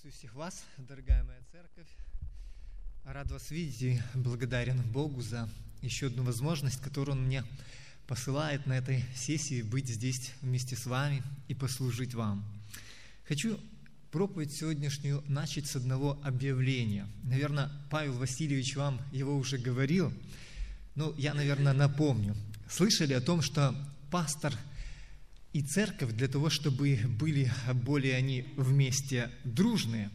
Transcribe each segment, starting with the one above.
Приветствую всех вас, дорогая моя церковь. Рад вас видеть и благодарен Богу за еще одну возможность, которую Он мне посылает на этой сессии быть здесь вместе с вами и послужить вам. Хочу проповедь сегодняшнюю начать с одного объявления. Наверное, Павел Васильевич вам его уже говорил, но я, наверное, напомню. Слышали о том, что пастор – и церковь для того, чтобы были более они вместе дружные.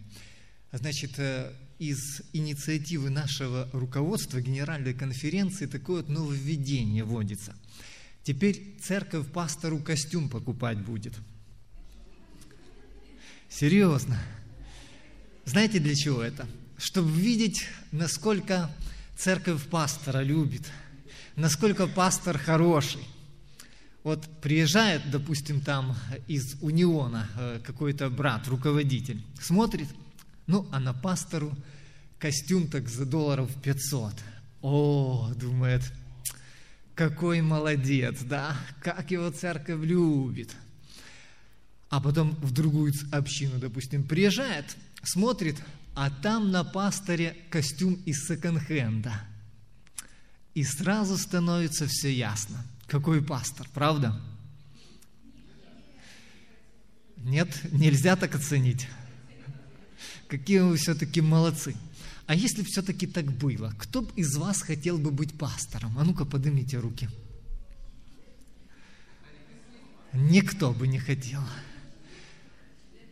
Значит, э, из инициативы нашего руководства Генеральной конференции такое вот нововведение вводится. Теперь церковь пастору костюм покупать будет. Серьезно. Знаете, для чего это? Чтобы видеть, насколько церковь пастора любит, насколько пастор хороший, вот приезжает, допустим, там из Униона э, какой-то брат, руководитель, смотрит, ну, а на пастору костюм так за долларов 500. О, думает, какой молодец, да, как его церковь любит. А потом в другую общину, допустим, приезжает, смотрит, а там на пасторе костюм из секонд-хенда. И сразу становится все ясно – какой пастор, правда? Нет, нельзя так оценить. Какие вы все-таки молодцы. А если все-таки так было, кто бы из вас хотел бы быть пастором? А ну-ка, поднимите руки. Никто бы не хотел.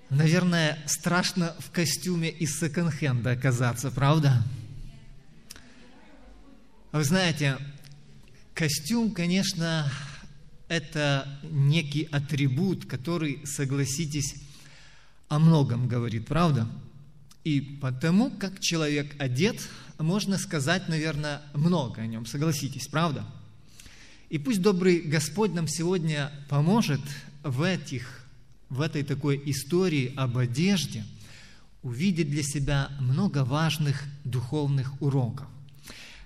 Наверное, страшно в костюме из секонд-хенда оказаться, правда? Вы знаете, Костюм, конечно, это некий атрибут, который, согласитесь, о многом говорит, правда? И потому, как человек одет, можно сказать, наверное, много о нем, согласитесь, правда? И пусть добрый Господь нам сегодня поможет в, этих, в этой такой истории об одежде увидеть для себя много важных духовных уроков.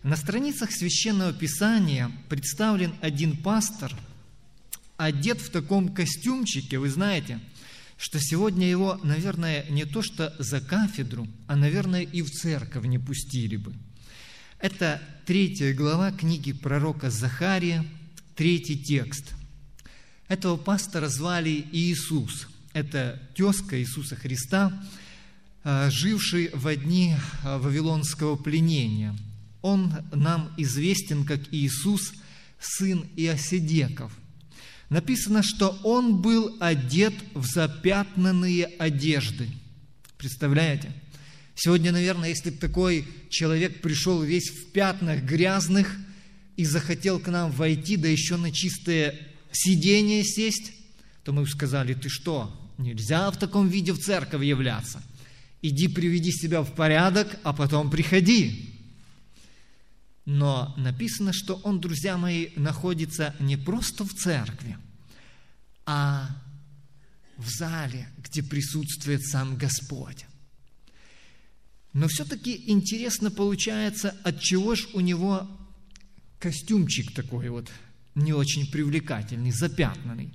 На страницах Священного Писания представлен один пастор, одет в таком костюмчике, вы знаете, что сегодня его, наверное, не то что за кафедру, а, наверное, и в церковь не пустили бы. Это третья глава книги пророка Захария, третий текст. Этого пастора звали Иисус. Это тезка Иисуса Христа, а, живший в дни а, вавилонского пленения – он нам известен как Иисус, сын Иосидеков. Написано, что он был одет в запятнанные одежды. Представляете? Сегодня, наверное, если бы такой человек пришел весь в пятнах грязных и захотел к нам войти, да еще на чистое сиденье сесть, то мы бы сказали, ты что, нельзя в таком виде в церковь являться. Иди приведи себя в порядок, а потом приходи. Но написано, что он, друзья мои, находится не просто в церкви, а в зале, где присутствует сам Господь. Но все-таки интересно получается, от чего же у него костюмчик такой вот не очень привлекательный, запятнанный.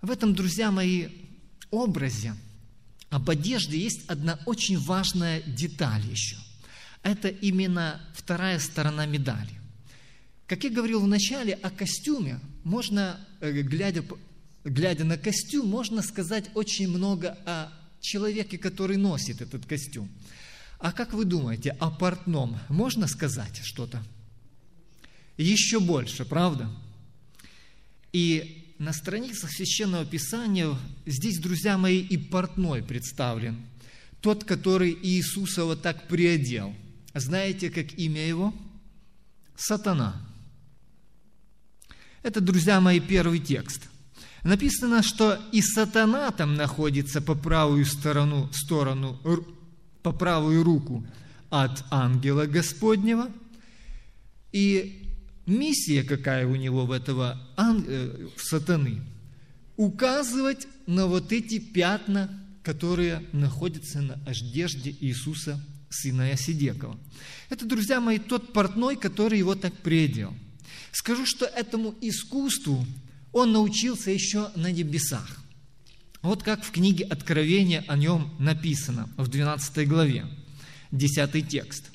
В этом, друзья мои, образе об одежде есть одна очень важная деталь еще – это именно вторая сторона медали. Как я говорил в начале о костюме, можно, э, глядя, глядя на костюм, можно сказать очень много о человеке, который носит этот костюм. А как вы думаете, о портном можно сказать что-то? Еще больше, правда? И на страницах Священного Писания здесь, друзья мои, и портной представлен. Тот, который Иисуса вот так приодел – знаете, как имя его? Сатана. Это, друзья мои, первый текст. Написано, что и сатана там находится по правую сторону, сторону, по правую руку от ангела Господнего. И миссия какая у него в этого э, сатаны? Указывать на вот эти пятна, которые находятся на одежде Иисуса сына Ясидекова. Это, друзья мои, тот портной, который его так предел. Скажу, что этому искусству он научился еще на небесах. Вот как в книге Откровения о нем написано в 12 главе, 10 текст.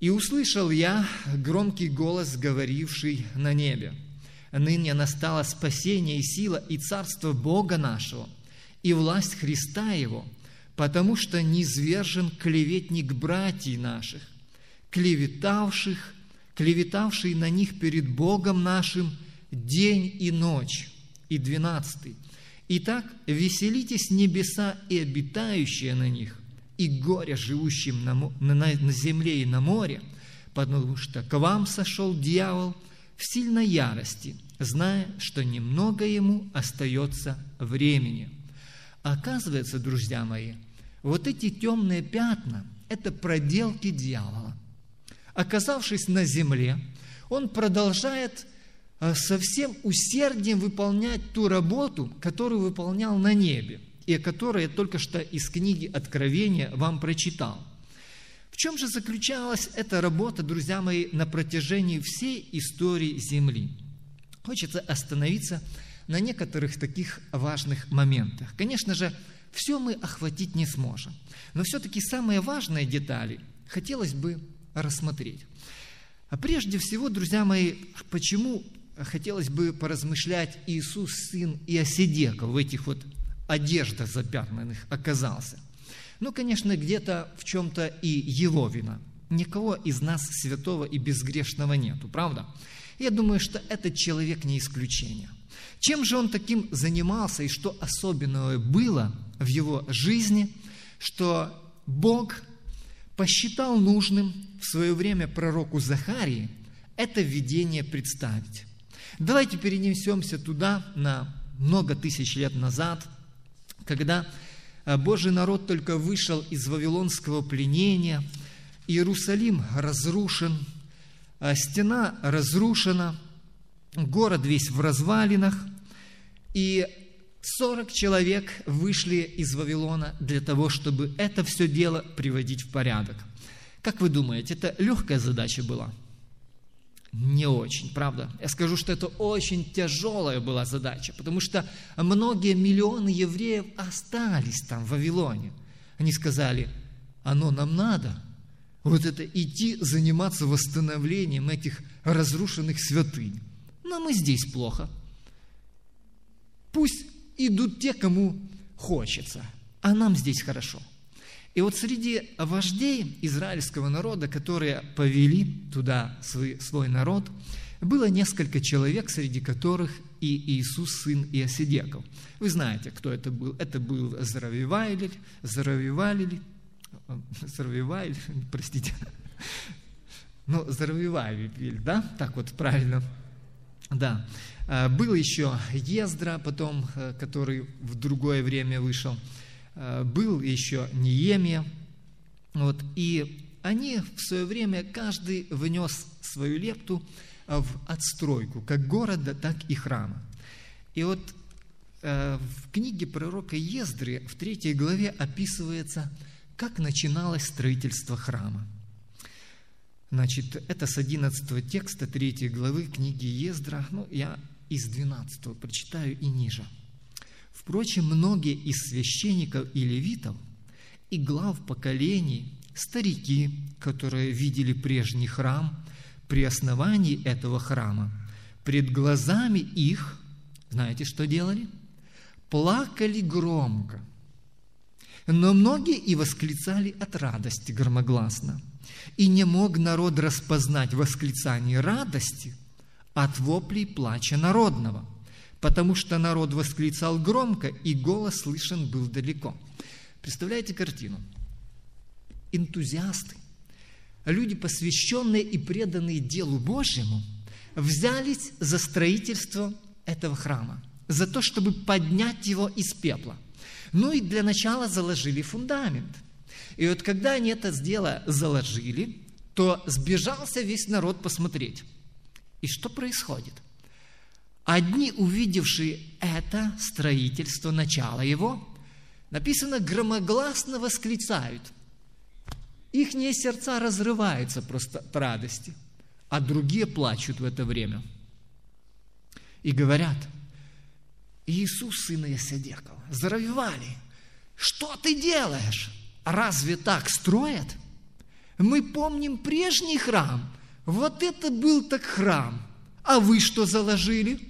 «И услышал я громкий голос, говоривший на небе, ныне настало спасение и сила и царство Бога нашего, и власть Христа Его, потому что низвержен клеветник братьев наших, клеветавших, клеветавший на них перед Богом нашим день и ночь». И двенадцатый. Итак, веселитесь небеса и обитающие на них, и горе живущим на, на, на земле и на море, потому что к вам сошел дьявол в сильной ярости, зная, что немного ему остается времени. Оказывается, друзья мои, вот эти темные пятна – это проделки дьявола. Оказавшись на земле, он продолжает Э, со всем усердием выполнять ту работу, которую выполнял на небе, и о которой я только что из книги Откровения вам прочитал. В чем же заключалась эта работа, друзья мои, на протяжении всей истории Земли? Хочется остановиться на некоторых таких важных моментах. Конечно же, все мы охватить не сможем, но все-таки самые важные детали хотелось бы рассмотреть. А прежде всего, друзья мои, почему хотелось бы поразмышлять Иисус, сын Иосидека, в этих вот одеждах запятнанных оказался. Ну, конечно, где-то в чем-то и его вина. Никого из нас святого и безгрешного нету, правда? Я думаю, что этот человек не исключение. Чем же он таким занимался и что особенного было в его жизни, что Бог посчитал нужным в свое время пророку Захарии это видение представить. Давайте перенесемся туда на много тысяч лет назад, когда э, Божий народ только вышел из вавилонского пленения, Иерусалим разрушен, а стена разрушена, город весь в развалинах, и 40 человек вышли из Вавилона для того, чтобы это все дело приводить в порядок. Как вы думаете, это легкая задача была – не очень, правда? Я скажу, что это очень тяжелая была задача, потому что многие миллионы евреев остались там, в Вавилоне. Они сказали, оно нам надо, вот это идти заниматься восстановлением этих разрушенных святынь. Нам и здесь плохо. Пусть идут те, кому хочется, а нам здесь хорошо – и вот среди вождей израильского народа, которые повели туда свой, свой народ, было несколько человек, среди которых и Иисус, сын Иосидеков. Вы знаете, кто это был. Это был Заравивайль, Заравивайль, Заравивайль, простите, ну, Заравивайль, да, так вот правильно, да. А, был еще Ездра, потом, э, который в другое время вышел – Э, был еще Ниемия. Вот, и они в свое время, каждый внес свою лепту в отстройку как города, так и храма. И вот э, в книге пророка Ездры в третьей главе описывается, как начиналось строительство храма. Значит, это с 11 текста 3 главы книги Ездра, ну, я из 12 прочитаю и ниже – Впрочем, многие из священников и левитов и глав поколений, старики, которые видели прежний храм, при основании этого храма, пред глазами их, знаете, что делали? Плакали громко. Но многие и восклицали от радости громогласно. И не мог народ распознать восклицание радости от воплей плача народного – потому что народ восклицал громко, и голос слышен был далеко. Представляете картину? Энтузиасты, люди, посвященные и преданные делу Божьему, взялись за строительство этого храма, за то, чтобы поднять его из пепла. Ну и для начала заложили фундамент. И вот когда они это дело заложили, то сбежался весь народ посмотреть. И что происходит? Одни, увидевшие это строительство, начало его, написано, громогласно восклицают. Ихние сердца разрываются просто от радости, а другие плачут в это время. И говорят, Иисус, сын Иосидекова, заровевали. Что ты делаешь? Разве так строят? Мы помним прежний храм. Вот это был так храм. А вы что заложили?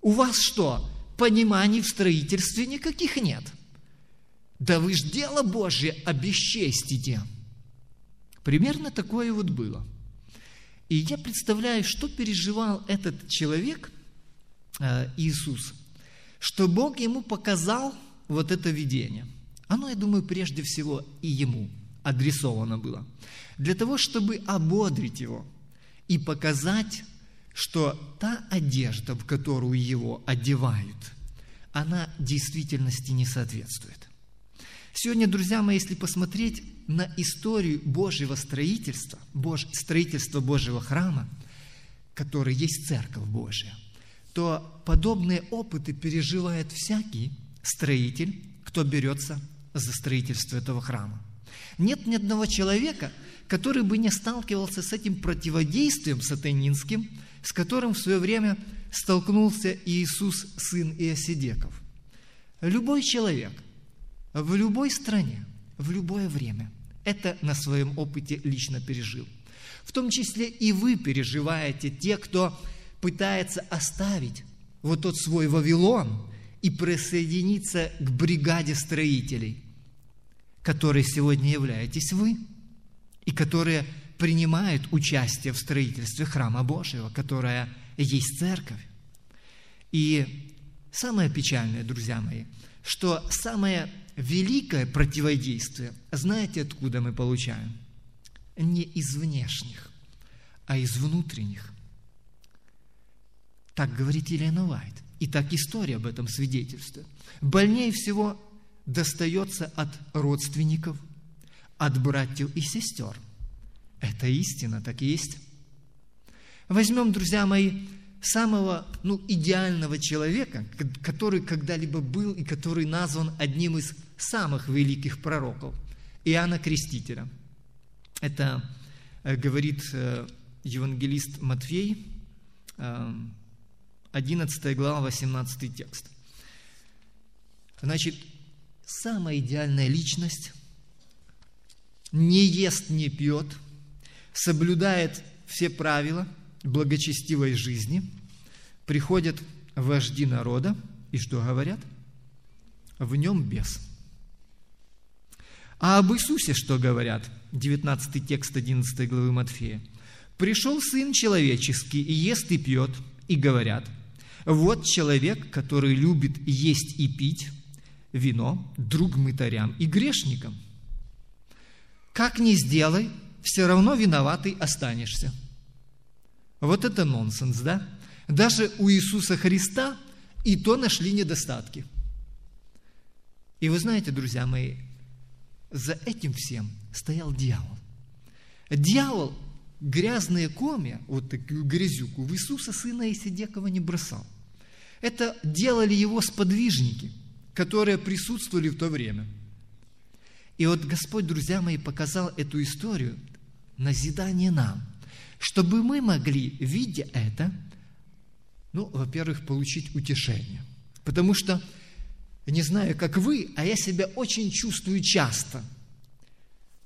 У вас что, пониманий в строительстве никаких нет? Да вы ж дело Божье обесчестите. Примерно такое вот было. И я представляю, что переживал этот человек, э, Иисус, что Бог ему показал вот это видение. Оно, я думаю, прежде всего и ему адресовано было. Для того, чтобы ободрить его и показать, что та одежда, в которую его одевают, она действительности не соответствует. Сегодня, друзья мои, если посмотреть на историю Божьего строительства, Бож... строительства Божьего храма, который есть Церковь Божья, то подобные опыты переживает всякий строитель, кто берется за строительство этого храма. Нет ни одного человека, который бы не сталкивался с этим противодействием сатанинским, с которым в свое время столкнулся Иисус, сын Иосидеков. Любой человек в любой стране, в любое время это на своем опыте лично пережил. В том числе и вы переживаете, те, кто пытается оставить вот тот свой Вавилон и присоединиться к бригаде строителей, которые сегодня являетесь вы, и которые принимают участие в строительстве храма Божьего, которая есть церковь. И самое печальное, друзья мои, что самое великое противодействие, знаете, откуда мы получаем? Не из внешних, а из внутренних. Так говорит Елена Вайт. И так история об этом свидетельствует. Больнее всего достается от родственников, от братьев и сестер. Это истина, так и есть. Возьмем, друзья мои, самого ну, идеального человека, который когда-либо был и который назван одним из самых великих пророков, Иоанна Крестителя. Это э, говорит э, евангелист Матфей, 11 э, глава, 18 текст. Значит, самая идеальная личность не ест, не пьет, соблюдает все правила благочестивой жизни, приходят вожди народа, и что говорят? В нем бес – а об Иисусе что говорят? 19 текст 11 главы Матфея. «Пришел Сын Человеческий, и ест и пьет, и говорят, вот человек, который любит есть и пить вино, друг мытарям и грешникам. Как ни сделай, все равно виноватый останешься». Вот это нонсенс, да? Даже у Иисуса Христа и то нашли недостатки. И вы знаете, друзья мои, за этим всем стоял дьявол. Дьявол грязные комья, вот такую грязюку, в Иисуса Сына Исидекова не бросал. Это делали его сподвижники, которые присутствовали в то время. И вот Господь, друзья мои, показал эту историю назидание нам, чтобы мы могли, видя это, ну, во-первых, получить утешение. Потому что не знаю, как вы, а я себя очень чувствую часто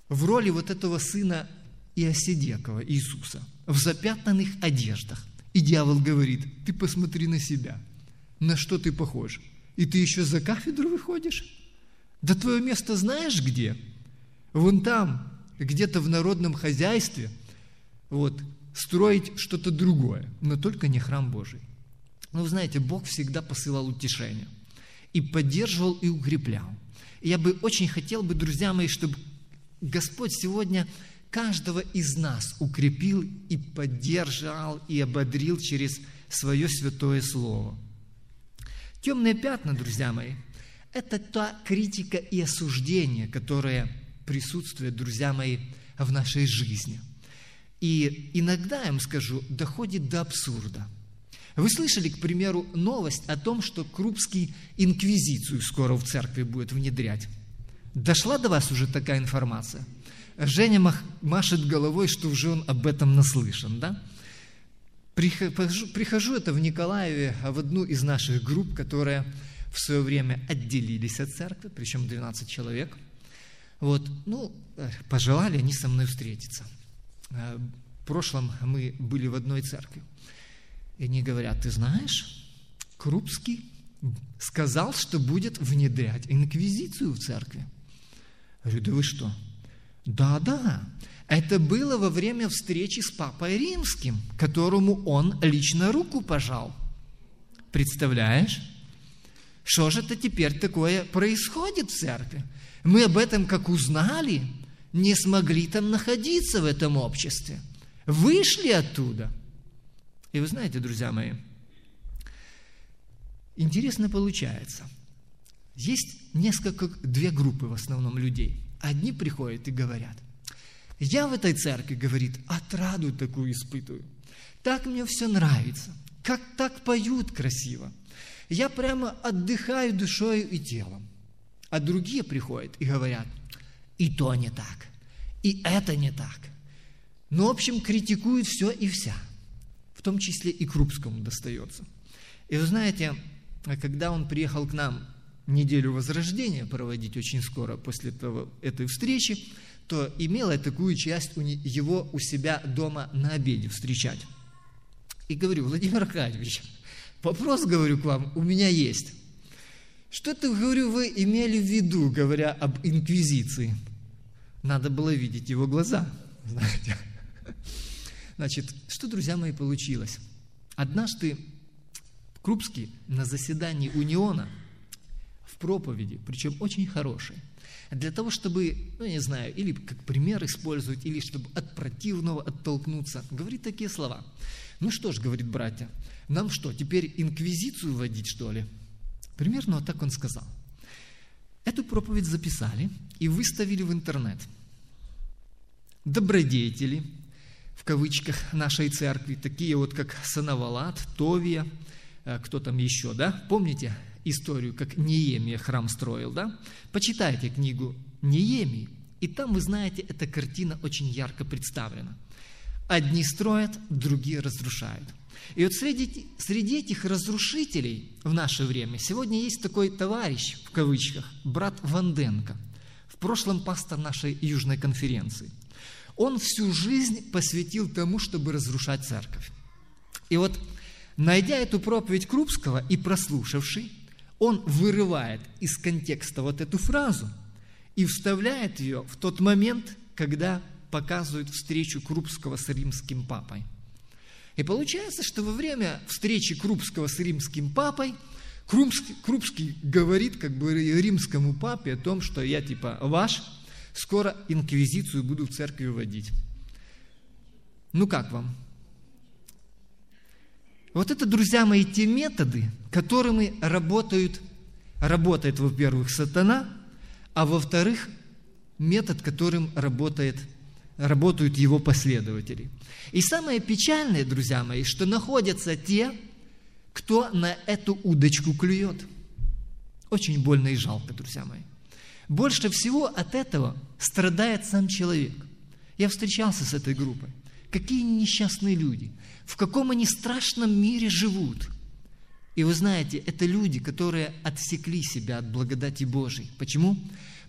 в роли вот этого сына Иосидекова, Иисуса, в запятнанных одеждах. И дьявол говорит, ты посмотри на себя, на что ты похож. И ты еще за кафедру выходишь? Да твое место знаешь где? Вон там, где-то в народном хозяйстве, вот, строить что-то другое, но только не храм Божий. Но вы знаете, Бог всегда посылал утешение – и поддерживал и укреплял. И я бы очень хотел бы, друзья мои, чтобы Господь сегодня каждого из нас укрепил и поддержал и ободрил через свое святое слово. Темные пятна, друзья мои, это та критика и осуждение, которое присутствует, друзья мои, в нашей жизни. И иногда, я вам скажу, доходит до абсурда – вы слышали, к примеру, новость о том, что Крупский инквизицию скоро в церкви будет внедрять? Дошла до вас уже такая информация? Женя машет головой, что уже он об этом наслышан, да? Прихожу, прихожу это в Николаеве, в одну из наших групп, которая в свое время отделились от церкви, причем 12 человек. Вот, ну, пожелали они со мной встретиться. Э, в прошлом мы были в одной церкви. И они говорят, ты знаешь, Крупский сказал, что будет внедрять инквизицию в церкви. Я говорю, да вы что? Да, да. Это было во время встречи с Папой Римским, которому он лично руку пожал. Представляешь? Что же это теперь такое происходит в церкви? Мы об этом как узнали, не смогли там находиться в этом обществе. Вышли оттуда. И вы знаете, друзья мои, интересно получается. Есть несколько, две группы в основном людей. Одни приходят и говорят, я в этой церкви, говорит, отраду такую испытываю. Так мне все нравится. Как так поют красиво. Я прямо отдыхаю душою и телом. А другие приходят и говорят, и то не так, и это не так. Ну, в общем, критикуют все и вся. В том числе и Крупскому достается. И вы знаете, когда он приехал к нам неделю возрождения проводить очень скоро после того, этой встречи, то имела такую часть у его у себя дома на обеде встречать. И говорю, Владимир Аркадьевич, вопрос, говорю, к вам у меня есть. Что-то, говорю, вы имели в виду, говоря об инквизиции? Надо было видеть его глаза, знаете. Значит, что, друзья мои, получилось? Однажды Крупский на заседании Униона в проповеди, причем очень хорошей, для того, чтобы, ну, не знаю, или как пример использовать, или чтобы от противного оттолкнуться, говорит такие слова. Ну что ж, говорит братья, нам что, теперь инквизицию вводить, что ли? Примерно вот так он сказал. Эту проповедь записали и выставили в интернет. Добродетели, в кавычках, нашей церкви, такие вот, как Санавалат, Товия, э, кто там еще, да? Помните, историю, как Неемия храм строил, да? Почитайте книгу Неемии, и там, вы знаете, эта картина очень ярко представлена. Одни строят, другие разрушают. И вот среди, среди этих разрушителей в наше время сегодня есть такой товарищ, в кавычках, брат Ванденко, в прошлом пастор нашей южной конференции. Он всю жизнь посвятил тому, чтобы разрушать церковь. И вот, найдя эту проповедь Крупского и прослушавший, он вырывает из контекста вот эту фразу и вставляет ее в тот момент, когда показывают встречу Крупского с римским папой. И получается, что во время встречи Крупского с римским папой Крупский, Крупский говорит как бы римскому папе о том, что я типа ваш, скоро инквизицию буду в церкви вводить. Ну как вам? Вот это, друзья мои, те методы, которыми работают, работает, во-первых, сатана, а во-вторых, метод, которым работает, работают его последователи. И самое печальное, друзья мои, что находятся те, кто на эту удочку клюет. Очень больно и жалко, друзья мои. Больше всего от этого страдает сам человек. Я встречался с этой группой. Какие несчастные люди – в каком они страшном мире живут. И вы знаете, это люди, которые отсекли себя от благодати Божией. Почему?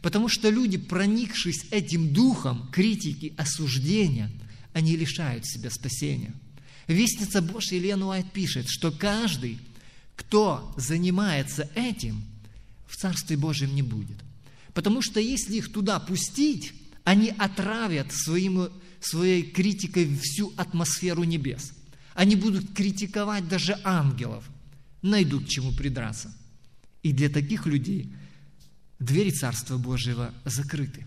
Потому что люди, проникшись этим духом критики, осуждения, они лишают себя спасения. Вестница Божья Елена Уайт пишет, что каждый, кто занимается этим, в Царстве Божьем не будет. Потому что если их туда пустить, они отравят своим, своей критикой всю атмосферу небес – они будут критиковать даже ангелов, найдут к чему придраться. И для таких людей двери Царства Божьего закрыты.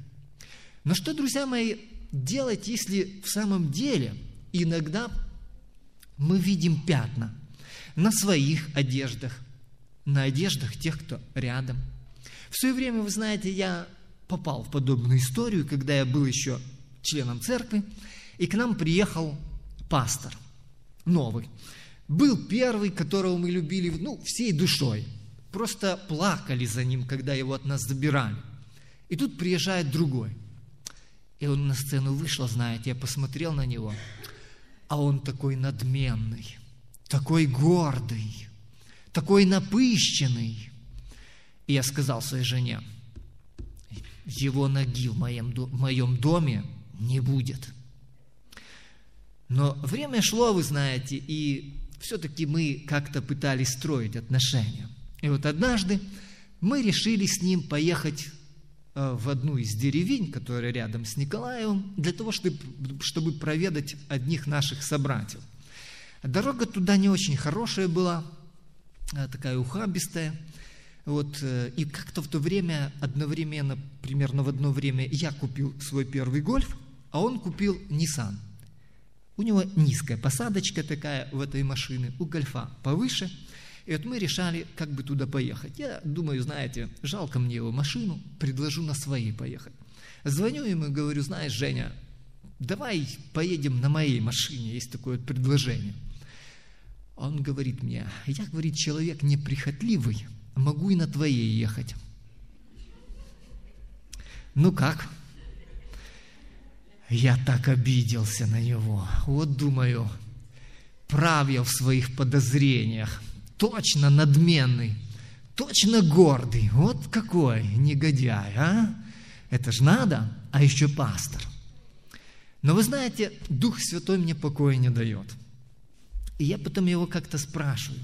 Но что, друзья мои, делать, если в самом деле иногда мы видим пятна на своих одеждах, на одеждах тех, кто рядом. В свое время, вы знаете, я попал в подобную историю, когда я был еще членом церкви, и к нам приехал пастор новый. Был первый, которого мы любили ну, всей душой. Просто плакали за ним, когда его от нас забирали. И тут приезжает другой. И он на сцену вышел, знаете, я посмотрел на него. а он такой надменный, такой гордый, такой напыщенный. И я сказал своей жене, его ноги в моем, в моем доме не будет. Но время шло, вы знаете, и все-таки мы как-то пытались строить отношения. И вот однажды мы решили с ним поехать э, в одну из деревень, которая рядом с Николаевым, для того, чтобы, чтобы проведать одних наших собратьев. Дорога туда не очень хорошая была, э, такая ухабистая. Вот, э, и как-то в то время, одновременно, примерно в одно время, я купил свой первый гольф, а он купил Nissan. У него низкая посадочка такая в этой машине, у гольфа повыше. И вот мы решали, как бы туда поехать. Я думаю, знаете, жалко мне его машину, предложу на своей поехать. Звоню ему и говорю, знаешь, Женя, давай поедем на моей машине, есть такое предложение. Он говорит мне, я, говорит, человек неприхотливый, могу и на твоей ехать. Ну как? Я так обиделся на него. Вот думаю, прав я в своих подозрениях. Точно надменный, точно гордый. Вот какой негодяй, а? Это ж надо, а еще пастор. Но вы знаете, Дух Святой мне покоя не дает. И я потом его как-то спрашиваю.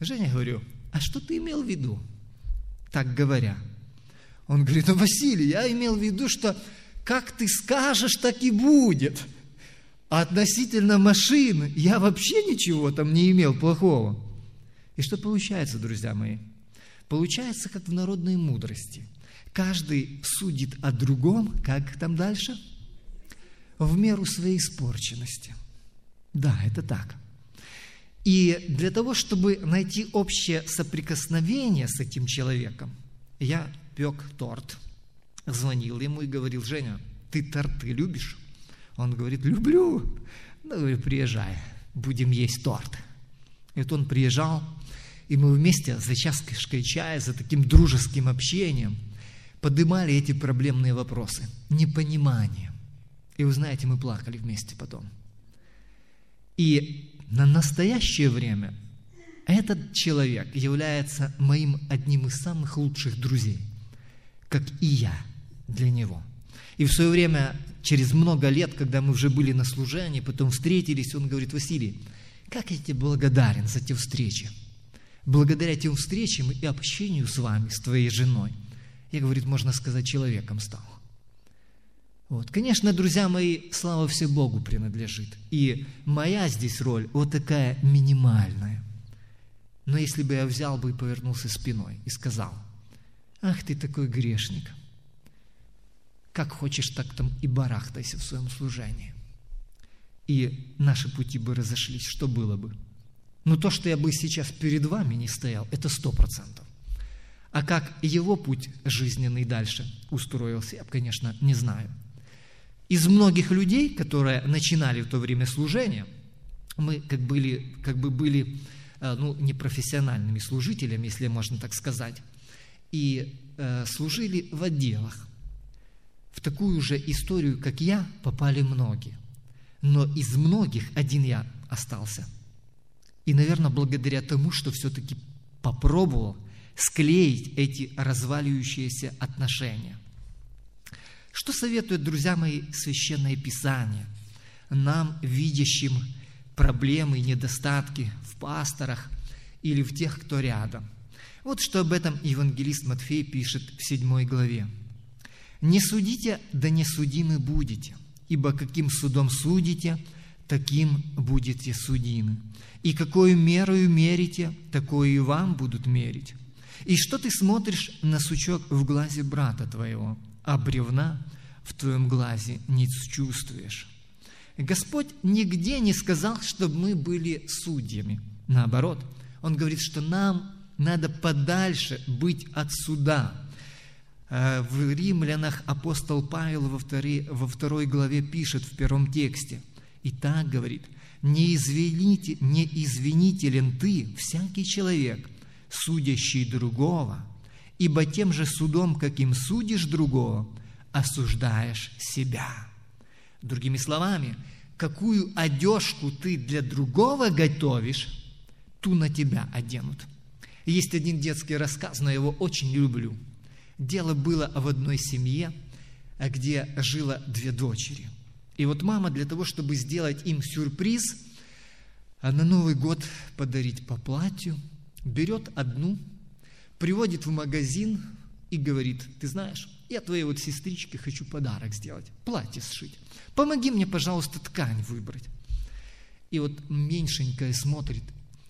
Женя, говорю, а что ты имел в виду, так говоря? Он говорит, ну, Василий, я имел в виду, что как ты скажешь, так и будет. А относительно машины я вообще ничего там не имел плохого. И что получается, друзья мои? Получается, как в народной мудрости. Каждый судит о другом, как там дальше? В меру своей испорченности. Да, это так. И для того, чтобы найти общее соприкосновение с этим человеком, я пек торт, звонил ему и говорил, Женя, ты торты любишь? Он говорит, люблю. Ну, говорю, приезжай, будем есть торт. И вот он приезжал, и мы вместе за чашкой чая, за таким дружеским общением поднимали эти проблемные вопросы. Непонимание. И вы знаете, мы плакали вместе потом. И на настоящее время этот человек является моим одним из самых лучших друзей, как и я для него. И в свое время, через много лет, когда мы уже были на служении, потом встретились, он говорит, Василий, как я тебе благодарен за те встречи. Благодаря тем встречам и общению с вами, с твоей женой, я, говорит, можно сказать, человеком стал. Вот. Конечно, друзья мои, слава все Богу принадлежит. И моя здесь роль вот такая минимальная. Но если бы я взял бы и повернулся спиной и сказал, ах ты такой грешник, как хочешь, так там и барахтайся в своем служении. И наши пути бы разошлись, что было бы? Но то, что я бы сейчас перед вами не стоял, это сто процентов. А как его путь жизненный дальше устроился, я, конечно, не знаю – из многих людей, которые начинали в то время служение, мы как, были, как бы были э, ну, непрофессиональными служителями, если можно так сказать, и э, служили в отделах. В такую же историю, как я, попали многие. Но из многих один я остался. И, наверное, благодаря тому, что все-таки попробовал склеить эти разваливающиеся отношения – что советует, друзья мои, Священное Писание нам, видящим проблемы и недостатки в пасторах или в тех, кто рядом? Вот что об этом евангелист Матфей пишет в седьмой главе. «Не судите, да не судимы будете, ибо каким судом судите, таким будете судимы. И какую мерою мерите, такое и вам будут мерить. И что ты смотришь на сучок в глазе брата твоего, а бревна в твоем глазе не чувствуешь. Господь нигде не сказал, чтобы мы были судьями. Наоборот, Он говорит, что нам надо подальше быть от суда. Э, в Римлянах апостол Павел во второй, во второй главе пишет в первом тексте. И так говорит, не, извините, не извинителен ты, всякий человек, судящий другого, ибо тем же судом, каким судишь другого, осуждаешь себя. Другими словами, какую одежку ты для другого готовишь, ту на тебя оденут. Есть один детский рассказ, но я его очень люблю. Дело было в одной семье, где жило две дочери. И вот мама для того, чтобы сделать им сюрприз, а на Новый год подарить по платью, берет одну, приводит в магазин и говорит, ты знаешь, я твоей вот сестричке хочу подарок сделать, платье сшить. Помоги мне, пожалуйста, ткань выбрать. И вот меньшенькая смотрит,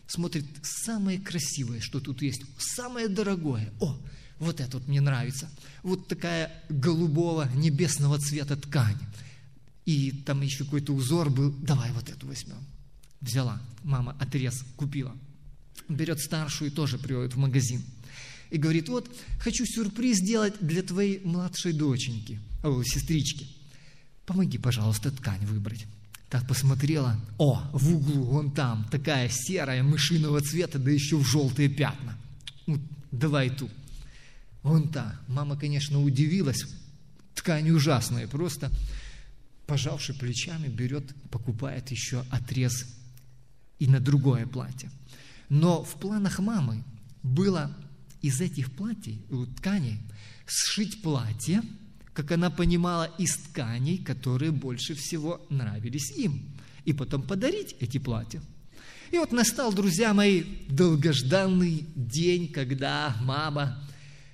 смотрит самое красивое, что тут есть, самое дорогое. О, вот это вот мне нравится. Вот такая голубого небесного цвета ткань. И там еще какой-то узор был. Давай вот эту возьмем. Взяла. Мама отрез купила. Берет старшую и тоже приводит в магазин. И говорит, вот, хочу сюрприз сделать для твоей младшей доченьки, о, сестрички. Помоги, пожалуйста, ткань выбрать. Так посмотрела, о, в углу, вон там, такая серая, мышиного цвета, да еще в желтые пятна. Давай ту. Вон та. Мама, конечно, удивилась. Ткань ужасная, просто пожавши плечами, берет, покупает еще отрез и на другое платье. Но в планах мамы было из этих платьев, тканей, сшить платье, как она понимала, из тканей, которые больше всего нравились им, и потом подарить эти платья. И вот настал, друзья мои, долгожданный день, когда мама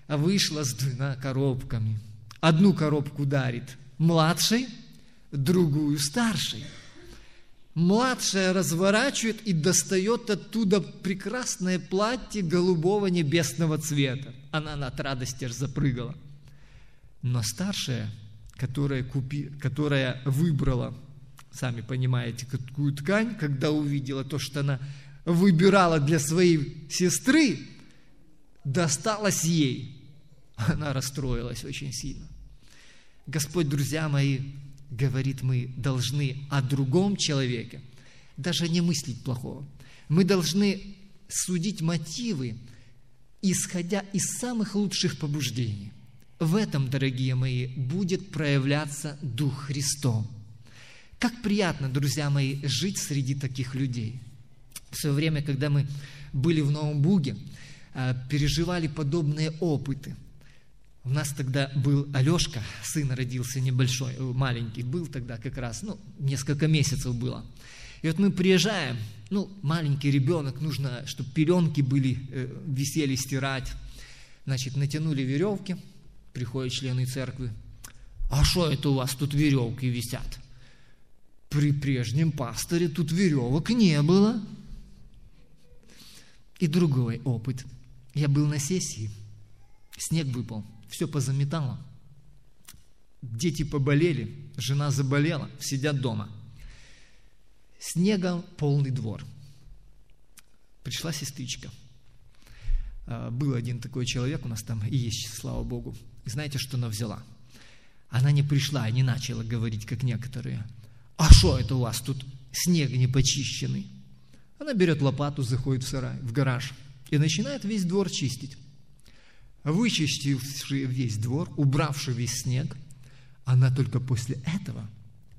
вышла с двумя коробками. Одну коробку дарит младшей, другую старшей. Младшая разворачивает и достает оттуда прекрасное платье голубого небесного цвета. Она от радости запрыгала. Но старшая, которая, купи, которая выбрала, сами понимаете, какую ткань, когда увидела то, что она выбирала для своей сестры, досталось ей. Она расстроилась очень сильно. Господь, друзья мои, говорит, мы должны о другом человеке даже не мыслить плохого. Мы должны судить мотивы, исходя из самых лучших побуждений. В этом, дорогие мои, будет проявляться Дух Христов. Как приятно, друзья мои, жить среди таких людей. В свое время, когда мы были в Новом Буге, переживали подобные опыты – у нас тогда был Алешка, сын родился небольшой, э, маленький, был тогда как раз, ну, несколько месяцев было. И вот мы приезжаем, ну, маленький ребенок, нужно, чтобы пеленки были, э, висели стирать. Значит, натянули веревки, приходят члены церкви. А что это у вас тут веревки висят? При прежнем пасторе тут веревок не было. И другой опыт. Я был на сессии, снег выпал – все позаметало. Дети поболели, жена заболела, сидят дома. Снегом полный двор. Пришла сестричка. А, был один такой человек у нас там и есть, слава Богу. И знаете, что она взяла? Она не пришла и не начала говорить, как некоторые. А что это у вас тут снег не почищенный? Она берет лопату, заходит в сарай, в гараж и начинает весь двор чистить вычистивший весь двор, убравший весь снег, она только после этого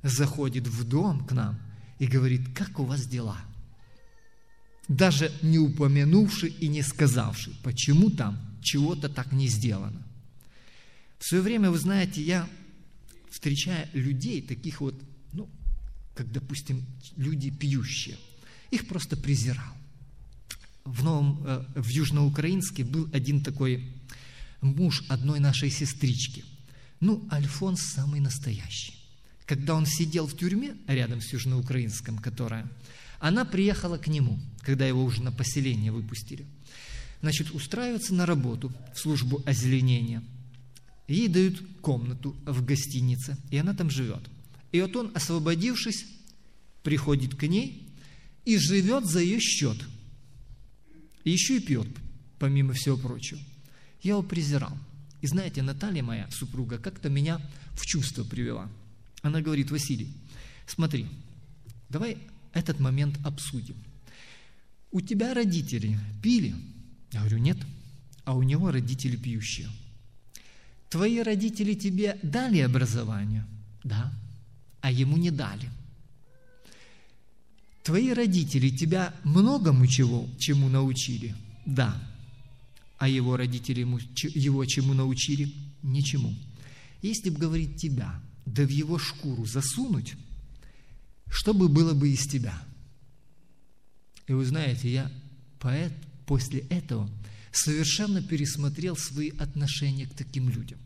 заходит в дом к нам и говорит, как у вас дела? Даже не упомянувши и не сказавши, почему там чего-то так не сделано. В свое время, вы знаете, я, встречая людей, таких вот, ну, как, допустим, люди пьющие, их просто презирал. В, новом, э, в Южноукраинске был один такой муж одной нашей сестрички. Ну, Альфонс самый настоящий. Когда он сидел в тюрьме рядом с Южноукраинском, которая, она приехала к нему, когда его уже на поселение выпустили. Значит, устраивается на работу в службу озеленения. Ей дают комнату в гостинице, и она там живет. И вот он, освободившись, приходит к ней и живет за ее счет. И еще и пьет, помимо всего прочего. Я его презирал. И знаете, Наталья моя, супруга, как-то меня в чувство привела. Она говорит, Василий, смотри, давай этот момент обсудим. У тебя родители пили? Я говорю, нет. А у него родители пьющие. Твои родители тебе дали образование? Да. А ему не дали. Твои родители тебя многому чего, чему научили? Да. А его родители его чему научили? Ничему. Если бы говорить тебя, да в его шкуру засунуть, что бы было бы из тебя? И вы знаете, я поэт после этого совершенно пересмотрел свои отношения к таким людям.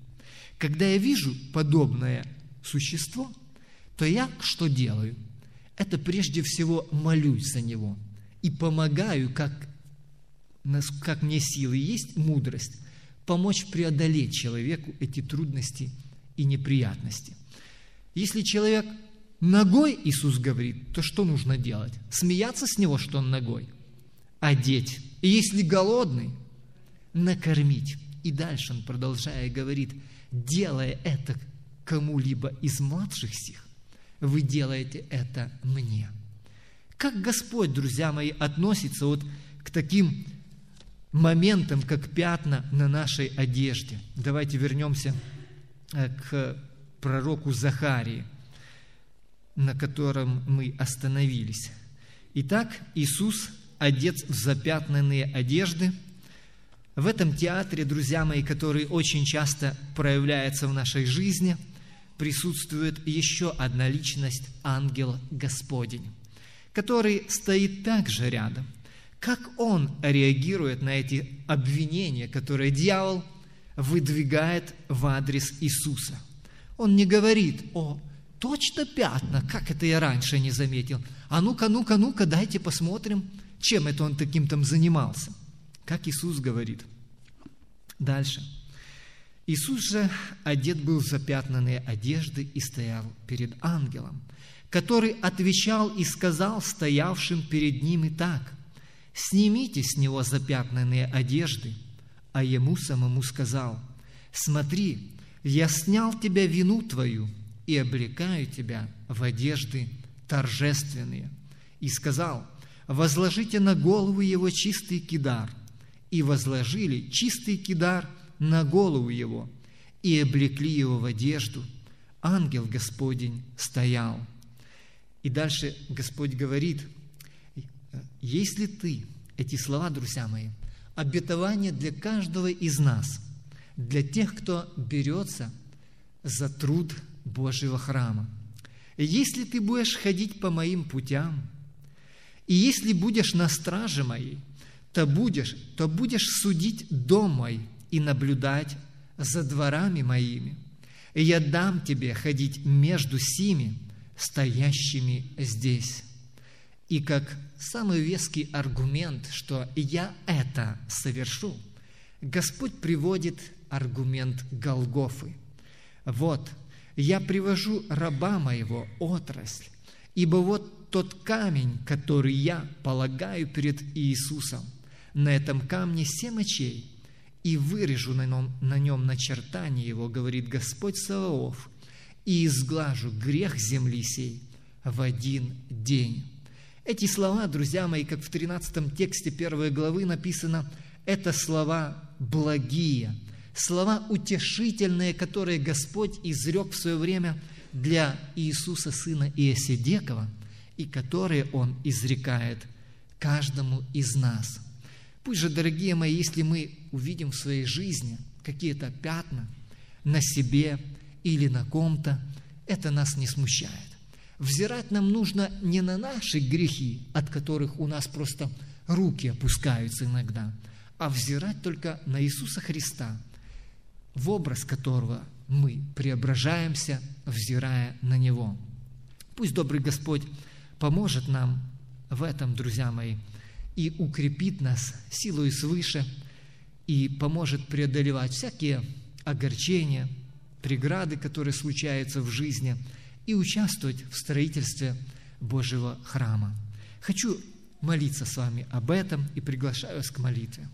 Когда я вижу подобное существо, то я что делаю? Это прежде всего молюсь за него и помогаю, как, как мне силы есть, мудрость, помочь преодолеть человеку эти трудности и неприятности. Если человек ногой, Иисус говорит, то что нужно делать? Смеяться с него, что он ногой? Одеть. И если голодный, накормить. И дальше он, продолжая, говорит, делая это кому-либо из младших сих, вы делаете это мне. Как Господь, друзья мои, относится вот к таким моментам, как пятна на нашей одежде. Давайте вернемся э, к пророку Захарии, на котором мы остановились. Итак, Иисус одет в запятнанные одежды. В этом театре, друзья мои, который очень часто проявляется в нашей жизни – присутствует еще одна личность, ангел Господень, который стоит также рядом. Как он реагирует на эти обвинения, которые дьявол выдвигает в адрес Иисуса? Он не говорит, о, точно пятна, как это я раньше не заметил. А ну-ка, ну-ка, ну-ка, дайте посмотрим, чем это он таким там занимался. Как Иисус говорит. Дальше – Иисус же одет был в запятнанные одежды и стоял перед ангелом, который отвечал и сказал стоявшим перед ним и так, «Снимите с него запятнанные одежды». А ему самому сказал, «Смотри, я снял тебя вину твою и облекаю тебя в одежды торжественные». И сказал, «Возложите на голову его чистый кидар». И возложили чистый кидар – на голову его и облекли его в одежду. Ангел Господень стоял. И дальше Господь говорит, если ты, эти слова, друзья мои, обетование для каждого из нас, для тех, кто берется за труд Божьего храма. Если ты будешь ходить по моим путям, и если будешь на страже моей, то будешь, то будешь судить дом мой и наблюдать за дворами моими. И я дам тебе ходить между сими, стоящими здесь. И как самый веский аргумент, что я это совершу, Господь приводит аргумент Голгофы. Вот, я привожу раба моего отрасль, ибо вот тот камень, который я полагаю перед Иисусом, на этом камне семь очей – и вырежу на нем, на нем начертание его, говорит Господь Саваоф, и изглажу грех земли сей в один день. Эти слова, друзья мои, как в 13 тексте первой главы написано, это слова благие, слова утешительные, которые Господь изрек в свое время для Иисуса, сына Иосидекова, и которые Он изрекает каждому из нас – Пусть же, дорогие мои, если мы увидим в своей жизни какие-то пятна на себе или на ком-то, это нас не смущает. Взирать нам нужно не на наши грехи, от которых у нас просто руки опускаются иногда, а взирать только на Иисуса Христа, в образ которого мы преображаемся, взирая на Него. Пусть добрый Господь поможет нам в этом, друзья мои, и укрепит нас силой свыше и поможет преодолевать всякие огорчения, преграды, которые случаются в жизни, и участвовать в строительстве Божьего храма. Хочу молиться с вами об этом и приглашаю вас к молитве.